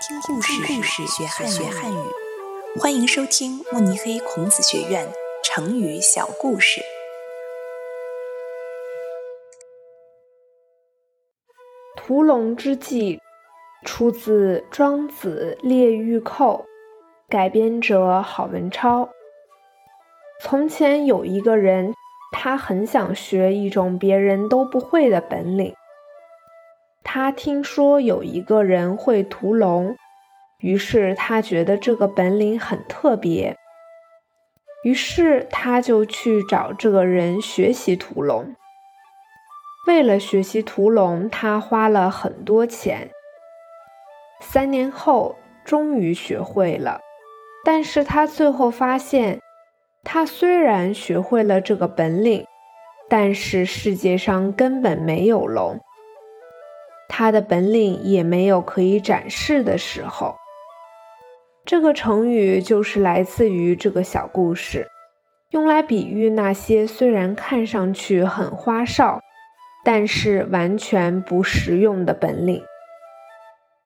听故事，故事学汉学汉语。欢迎收听慕尼黑孔子学院成语小故事。屠龙之计出自《庄子·列玉寇》，改编者郝文超。从前有一个人，他很想学一种别人都不会的本领。他听说有一个人会屠龙，于是他觉得这个本领很特别，于是他就去找这个人学习屠龙。为了学习屠龙，他花了很多钱。三年后，终于学会了，但是他最后发现，他虽然学会了这个本领，但是世界上根本没有龙。他的本领也没有可以展示的时候。这个成语就是来自于这个小故事，用来比喻那些虽然看上去很花哨，但是完全不实用的本领。